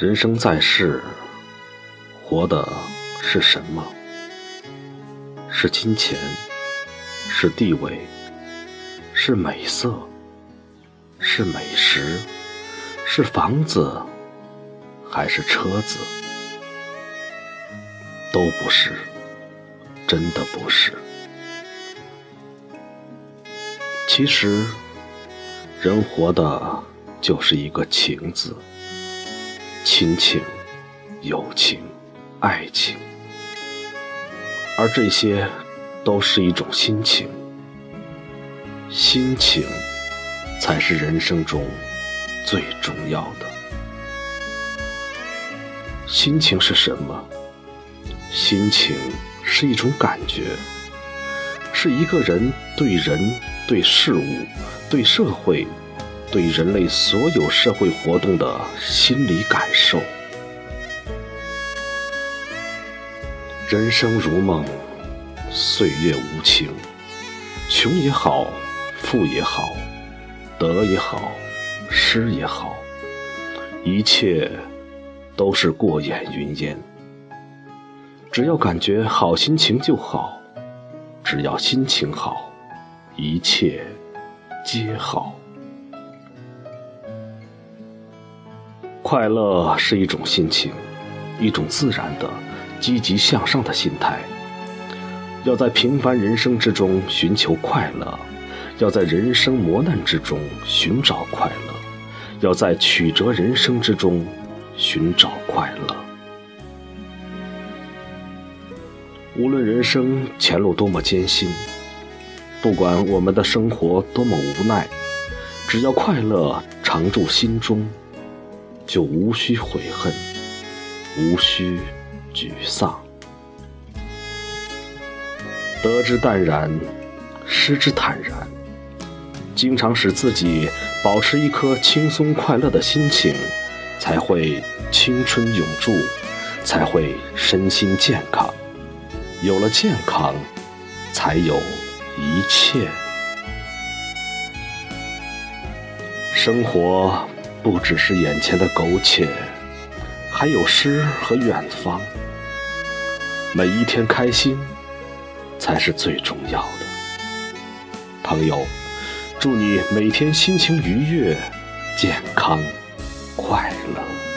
人生在世，活的是什么？是金钱，是地位，是美色，是美食，是房子，还是车子？都不是，真的不是。其实，人活的就是一个“情”字。亲情、友情、爱情，而这些都是一种心情。心情才是人生中最重要的。心情是什么？心情是一种感觉，是一个人对人、对事物、对社会。对人类所有社会活动的心理感受。人生如梦，岁月无情，穷也好，富也好，得也好，失也好，一切都是过眼云烟。只要感觉好心情就好，只要心情好，一切皆好。快乐是一种心情，一种自然的、积极向上的心态。要在平凡人生之中寻求快乐，要在人生磨难之中寻找快乐，要在曲折人生之中寻找快乐。无论人生前路多么艰辛，不管我们的生活多么无奈，只要快乐常驻心中。就无需悔恨，无需沮丧。得之淡然，失之坦然。经常使自己保持一颗轻松快乐的心情，才会青春永驻，才会身心健康。有了健康，才有一切。生活。不只是眼前的苟且，还有诗和远方。每一天开心，才是最重要的。朋友，祝你每天心情愉悦、健康、快乐。